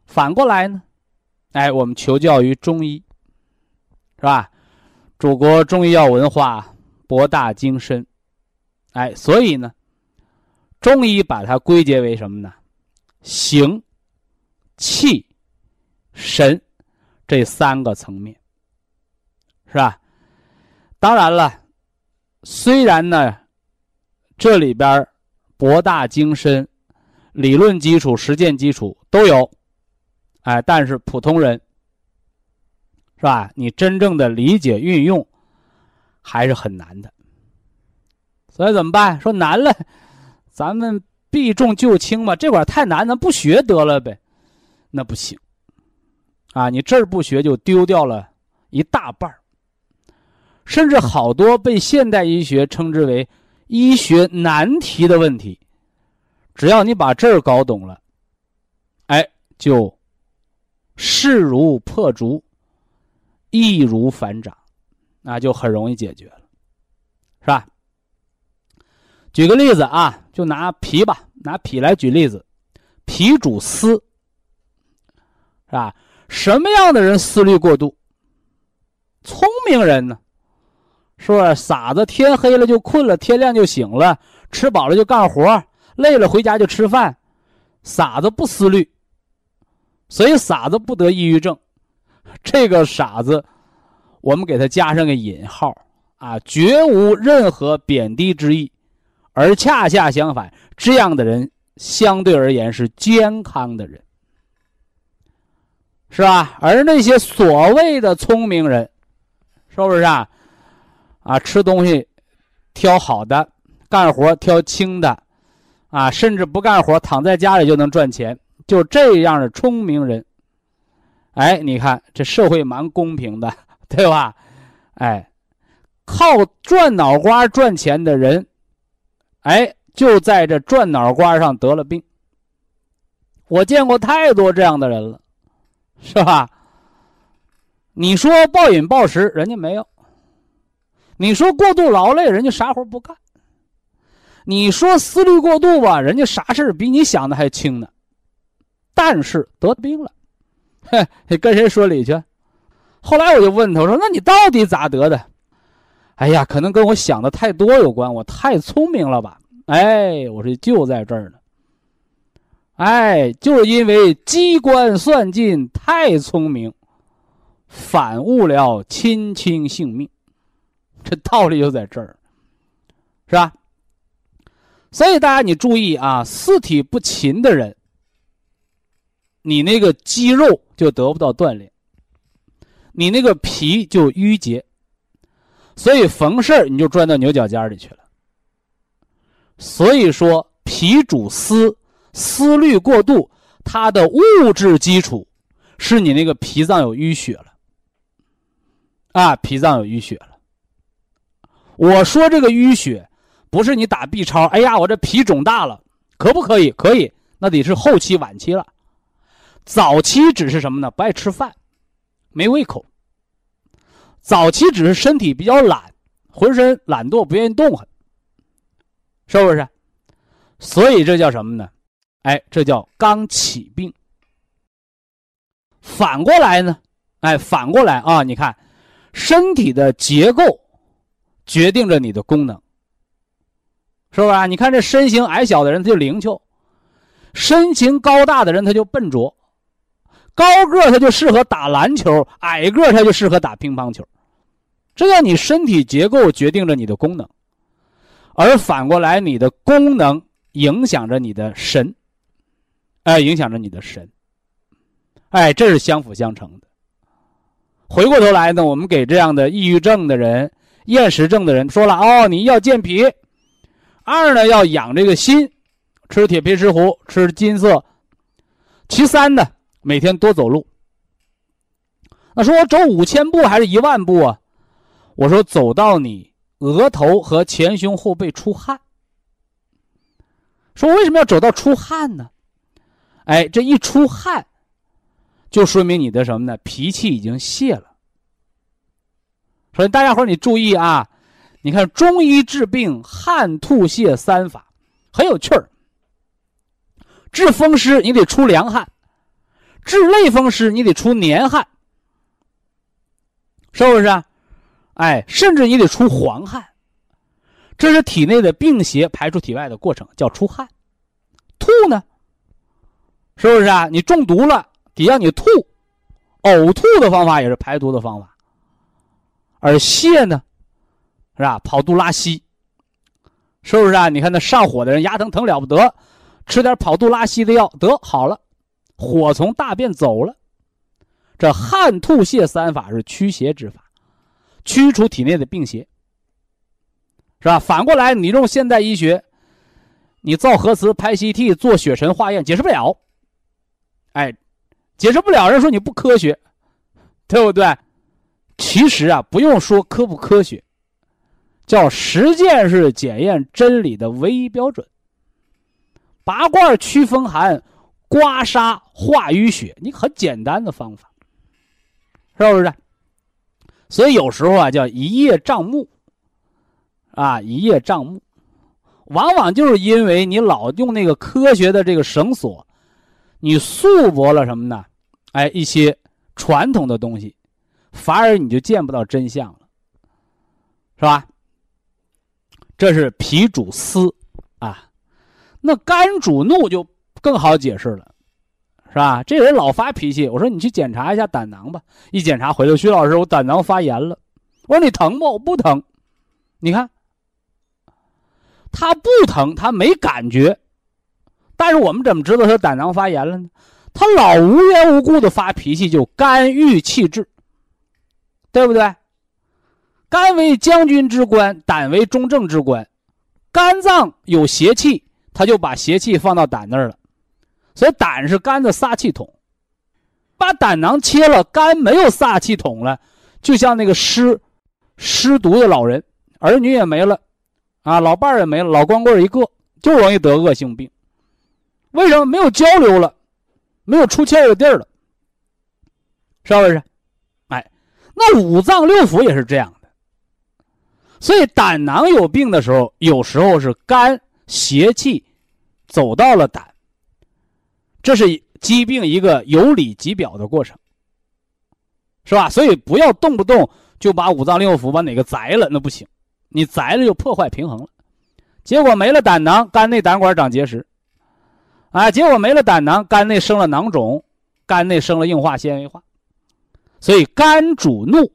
反过来呢，哎，我们求教于中医，是吧？祖国中医药文化博大精深，哎，所以呢，中医把它归结为什么呢？形、气、神。这三个层面，是吧？当然了，虽然呢，这里边博大精深，理论基础、实践基础都有，哎，但是普通人，是吧？你真正的理解运用，还是很难的。所以怎么办？说难了，[laughs] 咱们避重就轻嘛，这块太难，咱不学得了呗？那不行。啊，你这儿不学就丢掉了一大半甚至好多被现代医学称之为医学难题的问题，只要你把这儿搞懂了，哎，就势如破竹，易如反掌，那就很容易解决了，是吧？举个例子啊，就拿脾吧，拿脾来举例子，脾主思，是吧？什么样的人思虑过度？聪明人呢？是不是傻子？天黑了就困了，天亮就醒了，吃饱了就干活，累了回家就吃饭。傻子不思虑，所以傻子不得抑郁症。这个傻子，我们给他加上个引号啊，绝无任何贬低之意，而恰恰相反，这样的人相对而言是健康的人。是吧？而那些所谓的聪明人，是不是啊？啊，吃东西挑好的，干活挑轻的，啊，甚至不干活，躺在家里就能赚钱，就这样的聪明人，哎，你看这社会蛮公平的，对吧？哎，靠赚脑瓜赚钱的人，哎，就在这转脑瓜上得了病。我见过太多这样的人了。是吧？你说暴饮暴食，人家没有；你说过度劳累，人家啥活不干；你说思虑过度吧，人家啥事比你想的还轻呢。但是得病了，嘿，跟谁说理去？后来我就问他，我说：“那你到底咋得的？”哎呀，可能跟我想的太多有关，我太聪明了吧？哎，我说就在这儿呢。哎，就是因为机关算尽太聪明，反误了亲亲性命，这道理就在这儿，是吧？所以大家你注意啊，四体不勤的人，你那个肌肉就得不到锻炼，你那个脾就淤结，所以逢事儿你就钻到牛角尖里去了。所以说，脾主思。思虑过度，它的物质基础是你那个脾脏有淤血了，啊，脾脏有淤血了。我说这个淤血，不是你打 B 超，哎呀，我这脾肿大了，可不可以？可以，那得是后期、晚期了。早期只是什么呢？不爱吃饭，没胃口。早期只是身体比较懒，浑身懒惰，不愿意动弹，是不是？所以这叫什么呢？哎，这叫刚起病。反过来呢？哎，反过来啊！你看，身体的结构决定着你的功能，是不是？你看这身形矮小的人他就灵巧，身形高大的人他就笨拙，高个他就适合打篮球，矮个他就适合打乒乓球。这叫你身体结构决定着你的功能，而反过来，你的功能影响着你的神，哎，影响着你的神，哎，这是相辅相成的。回过头来呢，我们给这样的抑郁症的人、厌食症的人说了：哦，你要健脾，二呢要养这个心，吃铁皮石斛，吃金色，其三呢每天多走路。那说我走五千步还是一万步啊？我说走到你额头和前胸后背出汗。说为什么要走到出汗呢？哎，这一出汗，就说明你的什么呢？脾气已经泄了。所以大家伙你注意啊，你看中医治病汗吐泻三法，很有趣儿。治风湿你得出凉汗，治类风湿你得出黏汗，是不是？啊？哎，甚至你得出黄汗，这是体内的病邪排出体外的过程，叫出汗。吐呢，是不是啊？你中毒了，得让你吐，呕吐的方法也是排毒的方法。而泻呢，是吧？跑肚拉稀，是不是啊？你看那上火的人，牙疼疼了不得，吃点跑肚拉稀的药，得好了，火从大便走了。这汗吐泻三法是驱邪之法。驱除体内的病邪，是吧？反过来，你用现代医学，你造核磁、拍 CT、做血沉化验，解释不了。哎，解释不了，人说你不科学，对不对？其实啊，不用说科不科学，叫实践是检验真理的唯一标准。拔罐驱风寒，刮痧化淤血，你很简单的方法，是不是？所以有时候啊，叫一叶障目，啊，一叶障目，往往就是因为你老用那个科学的这个绳索，你束缚了什么呢？哎，一些传统的东西，反而你就见不到真相了，是吧？这是脾主思啊，那肝主怒就更好解释了。是吧？这人老发脾气，我说你去检查一下胆囊吧。一检查回来，徐老师，我胆囊发炎了。我说你疼不？我不疼。你看，他不疼，他没感觉。但是我们怎么知道他胆囊发炎了呢？他老无缘无故的发脾气，就肝郁气滞，对不对？肝为将军之官，胆为中正之官。肝脏有邪气，他就把邪气放到胆那儿了。所以胆是肝的撒气筒，把胆囊切了，肝没有撒气筒了，就像那个失失独的老人，儿女也没了，啊，老伴儿也没了，老光棍一个，就容易得恶性病。为什么没有交流了，没有出气的地儿了？是不是？哎，那五脏六腑也是这样的。所以胆囊有病的时候，有时候是肝邪气走到了胆。这是疾病一个由里及表的过程，是吧？所以不要动不动就把五脏六腑把哪个宰了，那不行。你宰了就破坏平衡了，结果没了胆囊，肝内胆管长结石，啊，结果没了胆囊，肝内生了囊肿，肝内生了硬化纤维化。所以肝主怒，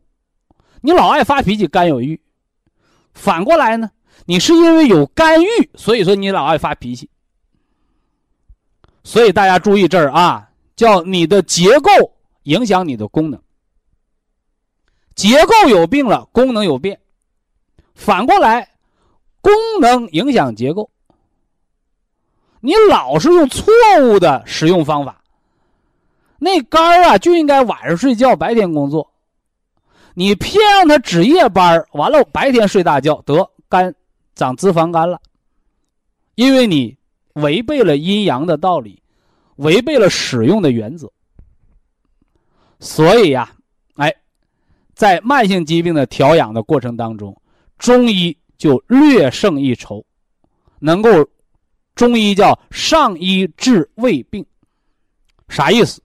你老爱发脾气，肝有郁。反过来呢，你是因为有肝郁，所以说你老爱发脾气。所以大家注意这儿啊，叫你的结构影响你的功能。结构有病了，功能有变。反过来，功能影响结构。你老是用错误的使用方法，那肝儿啊就应该晚上睡觉，白天工作。你偏让他值夜班，完了白天睡大觉，得肝长脂肪肝了，因为你。违背了阴阳的道理，违背了使用的原则。所以呀，哎，在慢性疾病的调养的过程当中，中医就略胜一筹，能够中医叫上医治未病，啥意思？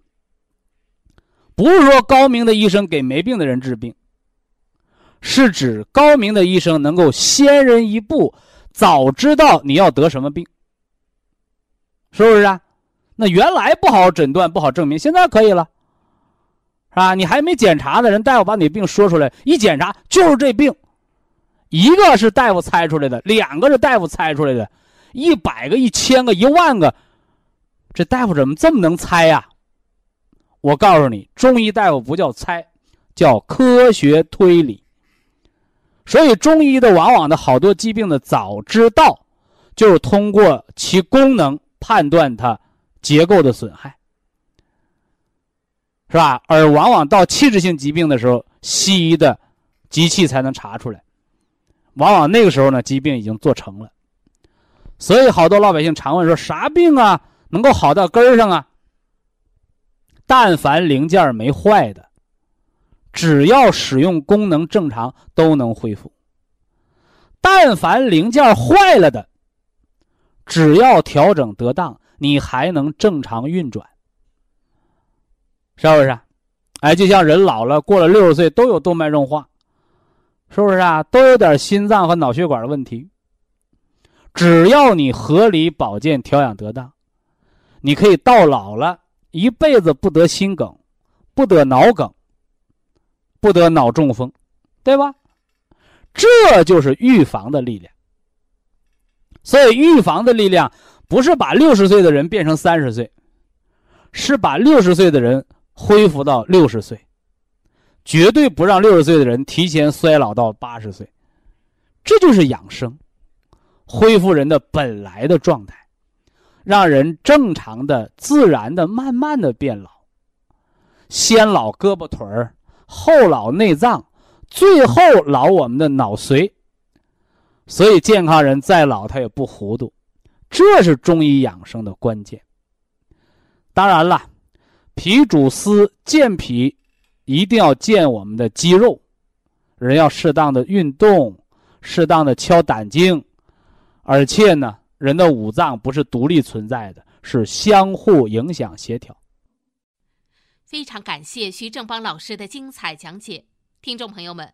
不是说高明的医生给没病的人治病，是指高明的医生能够先人一步，早知道你要得什么病，是不是啊？那原来不好诊断、不好证明，现在可以了，是吧？你还没检查呢，人大夫把你病说出来，一检查就是这病，一个是大夫猜出来的，两个是大夫猜出来的，一百个、一千个、一万个，这大夫怎么这么能猜呀？我告诉你，中医大夫不叫猜，叫科学推理。所以中医的往往的好多疾病的早知道，就是通过其功能判断它。结构的损害，是吧？而往往到器质性疾病的时候，西医的机器才能查出来。往往那个时候呢，疾病已经做成了。所以好多老百姓常问说：啥病啊能够好到根儿上啊？但凡零件没坏的，只要使用功能正常，都能恢复。但凡零件坏了的，只要调整得当。你还能正常运转，是不是？哎，就像人老了，过了六十岁都有动脉硬化，是不是啊？都有点心脏和脑血管的问题。只要你合理保健、调养得当，你可以到老了一辈子不得心梗，不得脑梗，不得脑中风，对吧？这就是预防的力量。所以，预防的力量。不是把六十岁的人变成三十岁，是把六十岁的人恢复到六十岁，绝对不让六十岁的人提前衰老到八十岁。这就是养生，恢复人的本来的状态，让人正常的、自然的、慢慢的变老。先老胳膊腿儿，后老内脏，最后老我们的脑髓。所以健康人再老，他也不糊涂。这是中医养生的关键。当然了，脾主思，健脾一定要健我们的肌肉，人要适当的运动，适当的敲胆经，而且呢，人的五脏不是独立存在的，是相互影响协调。非常感谢徐正邦老师的精彩讲解，听众朋友们。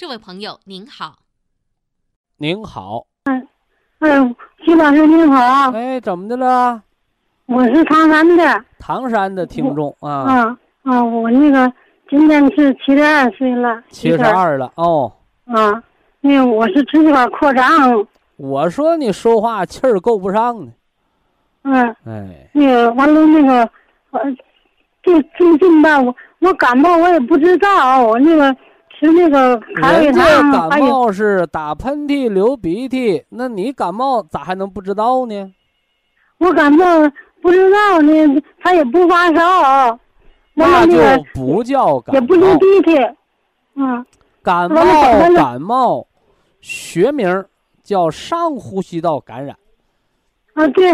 这位朋友您好，您好，嗯，嗯，徐老师您好，哎，怎么的了？我是唐山的，唐山的听众啊，啊啊，我那个今年是七十二岁了，七十二了哦，啊，那个我是支气管扩张，我说你说话气儿够不上呢，嗯，哎，那个完了那个，呃，最最近吧，我我感冒我也不知道，我那个。是那个人家感冒是打喷嚏、流鼻涕，那你感冒咋还能不知道呢？我感冒不知道呢，他也不发烧，那就不叫感冒，也不流鼻涕，嗯。感冒感冒，学名叫上呼吸道感染。啊，对，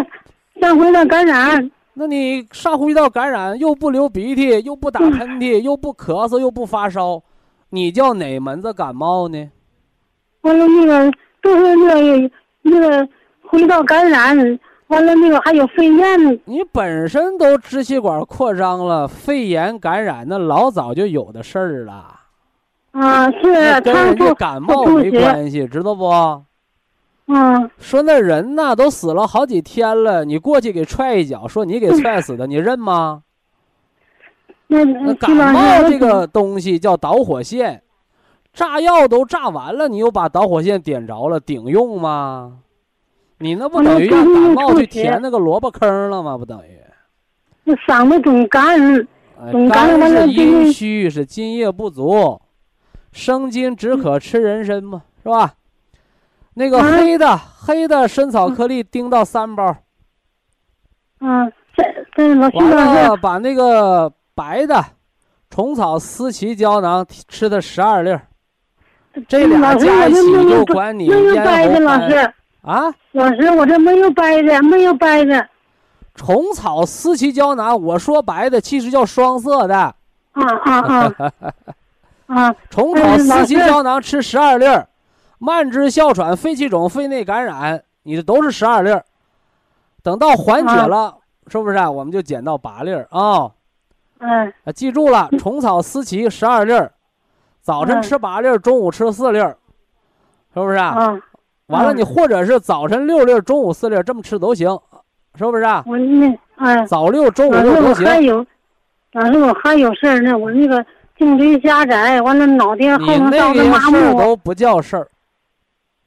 上呼吸道感染。那你上呼吸道感染又不流鼻涕，又不打喷嚏，又不咳嗽，又不发烧。你叫哪门子感冒呢？完了，那个都是那个那个呼吸道感染，完了那个还有肺炎。你本身都支气管扩张了，肺炎感染那老早就有的事儿了。啊，是，跟人家感冒没关系，知道不？嗯。说那人呐都死了好几天了，你过去给踹一脚，说你给踹死的，你认吗？那那感冒这个东西叫导火线，炸药都炸完了，你又把导火线点着了，顶用吗？你那不等于让感冒去填那个萝卜坑了吗？不等于？那嗓子总干，总干是阴虚，是津液不足，生津止渴吃人参嘛，是是吧？那个嗯黑的、黑的参草颗粒叮到三包，嗯，这这老徐完老师，了把那个白的虫草思琪胶囊吃的十二粒儿，这俩加一起就管你没有咽掰的，喉干老师，啊。老师我这没有掰的，没有掰的，虫草思琪胶囊，我说白的其实叫双色的。啊啊啊 [laughs] 啊！虫草思琪胶囊吃十二粒儿，慢支、哮喘、肺气肿、肺内感染，你这都是十二粒儿。等到缓解了，是不是啊？我们就减到八粒儿啊。嗯啊，记住了，[laughs] 虫草思琪十二粒儿，早晨嗯吃八粒儿，中午吃四粒儿，是不是啊？嗯，完了，嗯你或者是早晨六粒儿，中午四粒儿，这么吃都行，是不是啊？我那哎，早六，中午六都行。还有，老师我还有事儿呢，我那个颈椎狭窄，完了脑袋后你头那个到的麻事儿，都不叫事儿，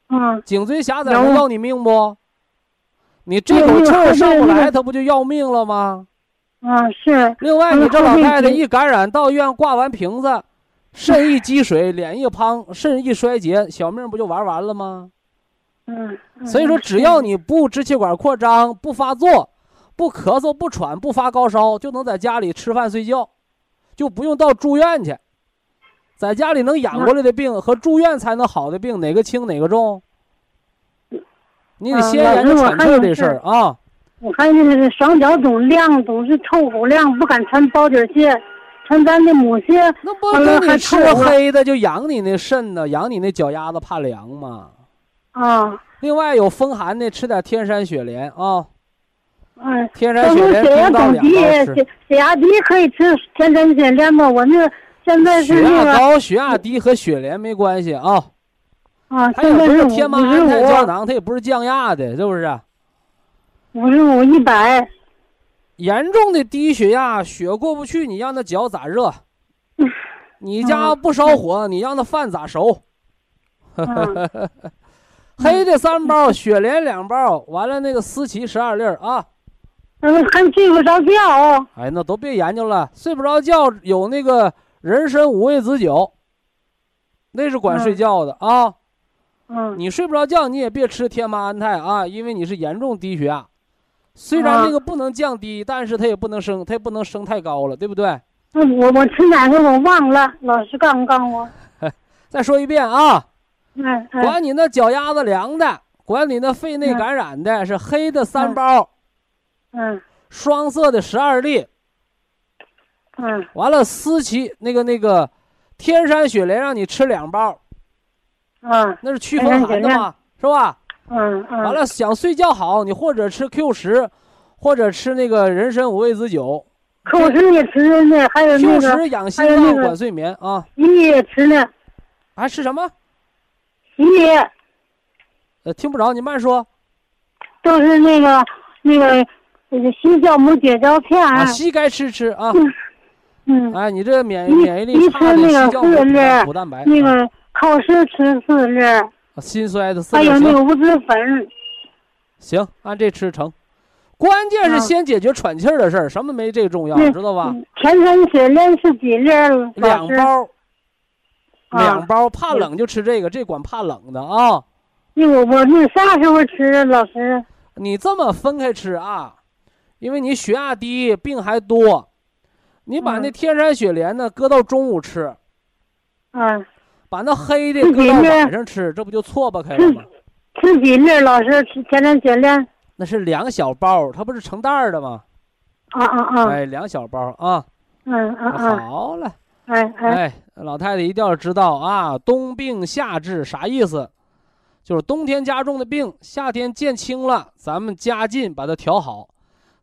嗯颈椎狭窄有能要你命不？你这口气儿上不来，他不就要命了吗？啊是，另外，嗯你这老太太一感染到医院挂完瓶子，[laughs] 肾一积水，脸一胖，肾一衰竭，小命不就玩完了吗？嗯，嗯所以说，只要你不支气管扩张、不发作、不咳嗽、不喘、不发高烧，就能在家里吃饭睡觉，就不用到住院去。在家里能养过来的病和住院才能好的病，哪个轻哪个重？你得嗯先研究喘气儿这事儿啊。我还那个双脚总凉，总是臭乎亮，不敢穿包底鞋，穿咱的母鞋。那不完了还给你吃臭黑的就养你那肾呢，养你那脚丫子怕凉嘛。啊，另外有风寒的，吃点天山雪莲啊，嗯，天山雪莲是血压冰到两总低，血血压低可以吃天山雪莲吗？我那个现在是血那个压高、血压低和雪莲没关系啊。啊，它也不是天麻五十胺泰胶，囊，它也不是降压的，是不是？五十五一百。严重的低血压，血过不去，你让那脚咋热？[laughs] 你家不烧火，你让那饭咋熟？嗯 [laughs] 黑的三包，雪莲两包，完了那个思琪十二粒儿啊！嗯，还睡不着觉。哎，那都别研究了，睡不着觉有那个人参五味子酒，那是管睡觉的啊。嗯你睡不着觉，你也别吃天麻安泰啊，因为你是严重低血压。虽然那个不能降低，但是它也不能升，它也不能升太高了，对不对？嗯，我我吃哪个我忘了，老师告诉告诉我。[laughs] 再说一遍啊，管你那脚丫子凉的，管你那肺内感染的，是黑的三包，嗯。双色的十二粒，嗯。完了思琪那个那个天山雪莲让你吃两包，嗯。那是祛风寒的嘛，是吧？嗯嗯。完了想睡觉好，你或者吃 Q 十，或者吃那个人参五味子酒 Q 十也吃呢，还有那，Q 个十养心脏管睡眠啊，洗米也吃呢，还吃什么？洗米呃，听不着，你慢说都是那个那个那个西酵母解胶片。啊，硒该吃吃啊。嗯，哎，你这免一免疫力一差的吃那个硒酵母补蛋白，那啊个靠湿吃四粒儿，啊心衰的四还粒儿行有那个五子粉。行，按这吃成。关键是啊先解决喘气儿的事儿，什么没这个重要，知道吧？嗯天山雪莲是几粒儿？两包，啊两包，怕冷就吃这个，这管怕冷的啊。那我我那啥时候吃啊？老师。你这么分开吃啊，因为你血压低，病还多，你把那嗯天山雪莲呢搁到中午吃，啊，把那黑的搁到晚上吃，这不就错吧开了吗？吃几粒？老师前天山雪莲。那是两小包，它不是成袋的吗？啊啊啊！哎，两小包啊。嗯嗯嗯，好了，哎哎哎，老太太一定要知道啊，冬病夏治啥意思？就是冬天加重的病，夏天见轻了，咱们加劲把它调好。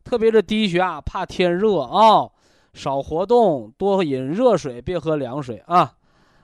特别是低血压，怕天热啊，少活动，多饮热水，别喝凉水啊，